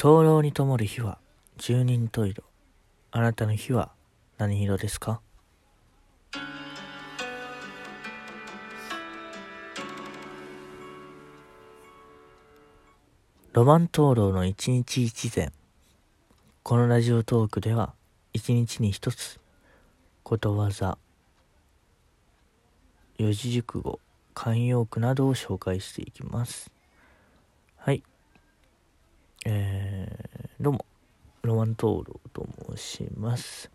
灯籠に灯る火は十人十色。あなたの火は何色ですか？ロマン灯籠の一日一善このラジオトークでは一日に一つことわざ四字熟語慣用句などを紹介していきます。はい。えー、どうもロマン灯籠と申します。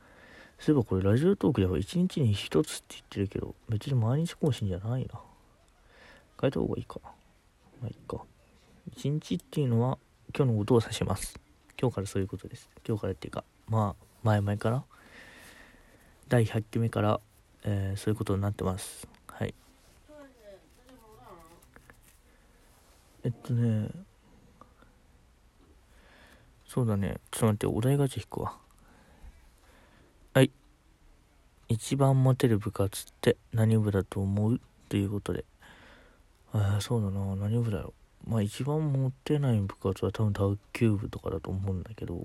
そういえばこれラジオトークでは一日に一つって言ってるけど別に毎日更新じゃないな。変えた方がいいかまあいいか。一日っていうのは今日のことを指します。今日からそういうことです。今日からっていうかまあ前々から第100期目から、えー、そういうことになってます。はい。えっとねそうだね。ちょっと待ってお題ガチ引くわ。はい。一番モテる部活って何部だと思う？ということで。ああそうだな。何部だろう。まあ一番モテない部活は多分卓球部とかだと思うんだけど、ま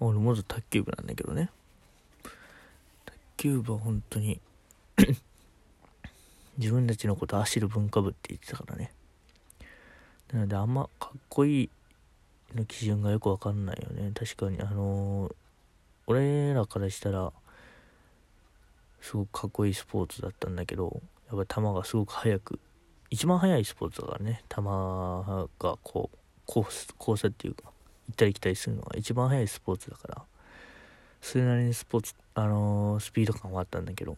あ、俺まず卓球部なんだけどね。卓球部は本当に 自分たちのこと走る文化部って言ってたからね。なのであんまかっこいいの基準がよくわかんないよね。確かにあのー、俺らからしたらすごくかっこいいスポーツだったんだけどやっぱ球がすごく速く一番速いスポーツだからね。球がこうコース交差っていうか行ったり来たりするのが一番速いスポーツだからそれなりにスポーツあのー、スピード感はあったんだけど。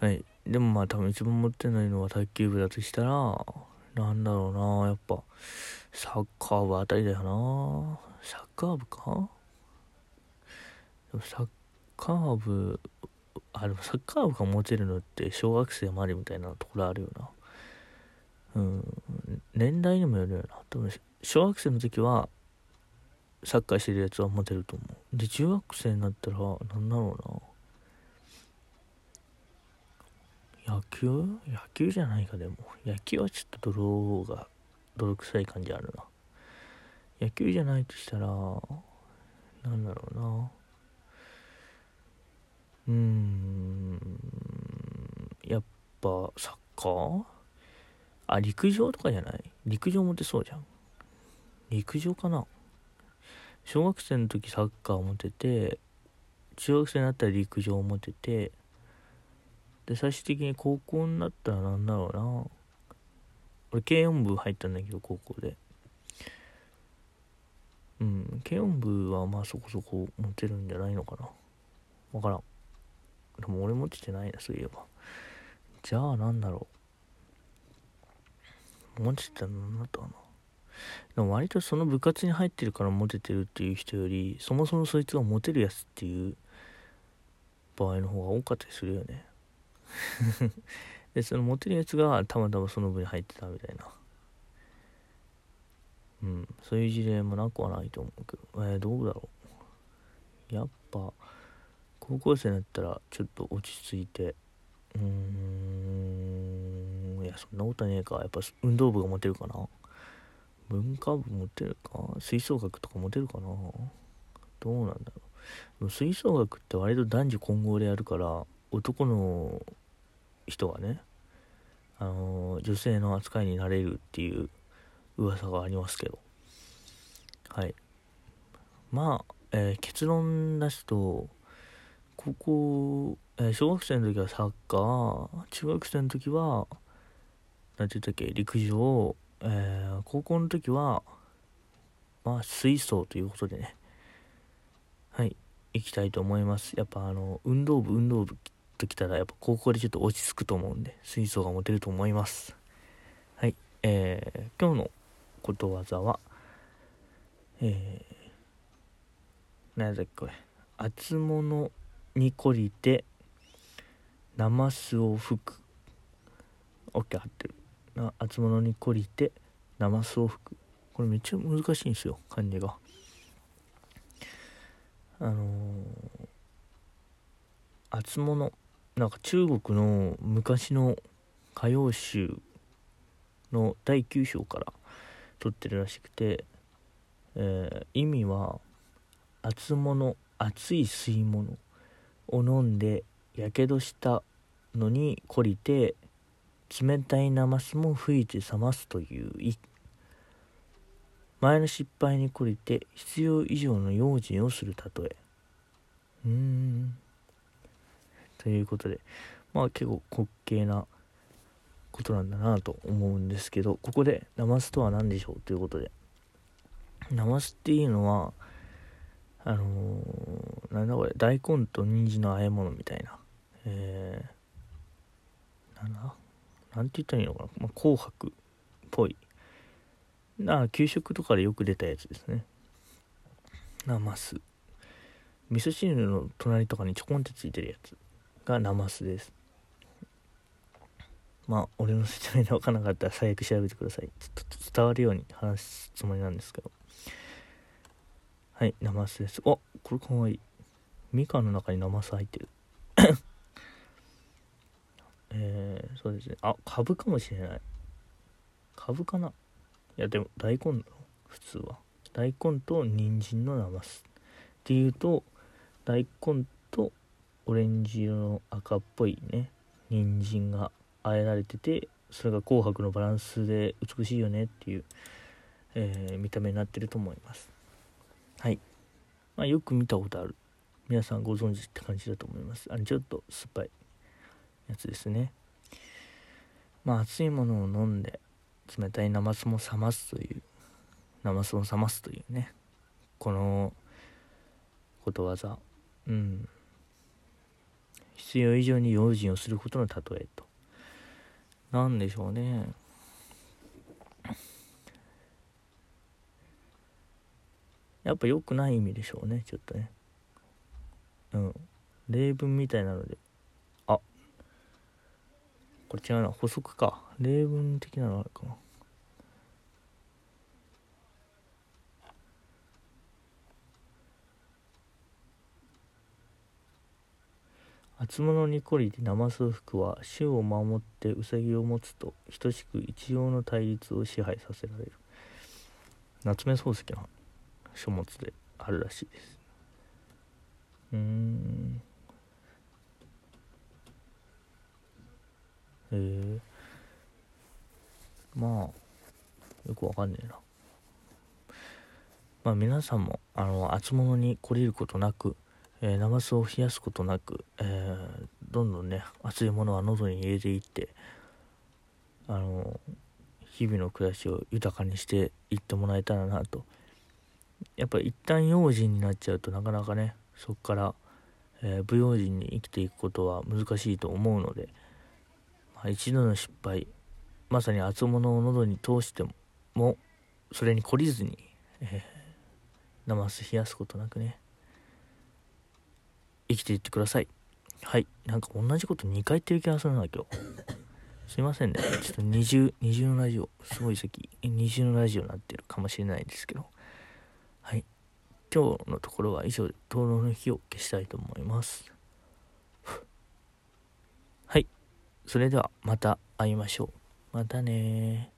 はい。でもまあ多分一番持ってないのは卓球部だとしたらなんだろうなやっぱ。サッカー部あたりだよな。サッカー部か？サッカー部あでもサッカー部が持てるのって小学生までみたいなところあるよな。うん。年代にもよるよな。多分小学生の時はサッカーしてるやつは持てると思う。で中学生になったらなんだろうな。野球？野球じゃないかでも。野球はちょっと泥が泥臭い感じあるな。野球じゃないとしたらなんだろうな。うーんやっぱサッカー？あ陸上とかじゃない？陸上持てそうじゃん。陸上かな。小学生の時サッカー持てて中学生になったら陸上持ててで、最終的に高校になったらなんだろうな。俺、軽音部入ったんだけど、高校で。うん、軽音部はまあそこそこ持てるんじゃないのかな。わからん。でも俺持っててないな、そういえば。じゃあなんだろう。持ってたの何だったかな。でも割とその部活に入ってるからモテてるっていう人より、そもそもそいつがモテるやつっていう場合の方が多かったりするよね。でその持ってるやつがたまたまその部に入ってたみたいな。うんそういう事例もなくはないと思うけど。えー、どうだろう。やっぱ高校生になったらちょっと落ち着いて。うーんいやそんなことはねえか。やっぱ運動部が持てるかな。文化部持てるか？吹奏楽とか持てるかな？どうなんだろう。吹奏楽って割と男女混合でやるから男の人がね、あの女性の扱いになれるっていう噂がありますけど。はい。まあ、えー、結論出すと高校、えー、小学生の時はサッカー中学生の時は何て言ったっけ陸上、えー、高校の時はまあ水槽ということでね。はい。行きたいと思います。やっぱあの運動部運動部ときたらやっぱ高校でちょっと落ち着くと思うんで水槽が持てると思います。はいえー、今日のことわざはえー、何だっけこれ。厚物に懲りてナマスを吹く。オッケー合ってる。な厚物に懲りてナマスを吹く。これめっちゃ難しいんですよ漢字が。あのー、厚物。なんか中国の昔の歌謡集の第9章から撮ってるらしくてえー、意味は熱物熱い吸い物を飲んでやけどしたのに懲りて冷たいナマスも吹いて冷ますという意前の失敗に懲りて必要以上の用心をする例え。うーん。ということでまあ結構滑稽なことなんだなと思うんですけどここでナマスとは何でしょうということで。ナマスっていうのはあのー、なんだこれ大根と人参の和え物みたいな。えー、なんだ？なんて言ったらいいのかな、まあ、紅白っぽい。な給食とかでよく出たやつですね。ナマス。味噌汁の隣とかにちょこんってついてるやつ。がナマスです。まあ俺の説明で分からなかったら最悪調べてください。ちょっと伝わるように話すつもりなんですけど。はいナマスです。あこれかわいい。みかんの中にナマス入ってる。えー、そうですね。あ株かもしれない。株かな。いやでも大根だろ。普通は。大根と人参のナマス。っていうと大根とオレンジ色の赤っぽいね人参があえられててそれが紅白のバランスで美しいよねっていう、えー、見た目になってると思います。はい、まあ、よく見たことある。皆さんご存知って感じだと思います。あれちょっと酸っぱいやつですね。まあ熱いものを飲んで冷たいナマスも冷ますというナマスも冷ますというねこのことわざ。うん。必要以上に用心をすることの例えと。何でしょうね。やっぱ良くない意味でしょうねちょっとね。うん。例文みたいなので。あ。これ違うな。補足か。例文的なのあるかな。厚物に懲りてナマス服は種を守ってウサギを持つと等しく一様の対立を支配させられる。夏目漱石の書物であるらしいです。うん。へえまあよくわかんねえな。まあ皆さんもあの厚物に懲りることなくえー、ナマスを冷やすことなく、えー、どんどんね熱いものは喉に入れていってあの日々の暮らしを豊かにしていってもらえたらなと。やっぱ一旦用心になっちゃうとなかなかねそこから、えー、不用心に生きていくことは難しいと思うので、まあ、一度の失敗まさに熱物を喉に通してもそれに懲りずに、えー、ナマス冷やすことなくね生きていってください。はい。なんか同じこと2回言ってる気がするな今日すいませんね。ちょっと二重二重のラジオ。すごい席。二重のラジオになってるかもしれないですけど。はい。今日のところは以上で灯籠の火を消したいと思います。はい。それではまた会いましょう。またね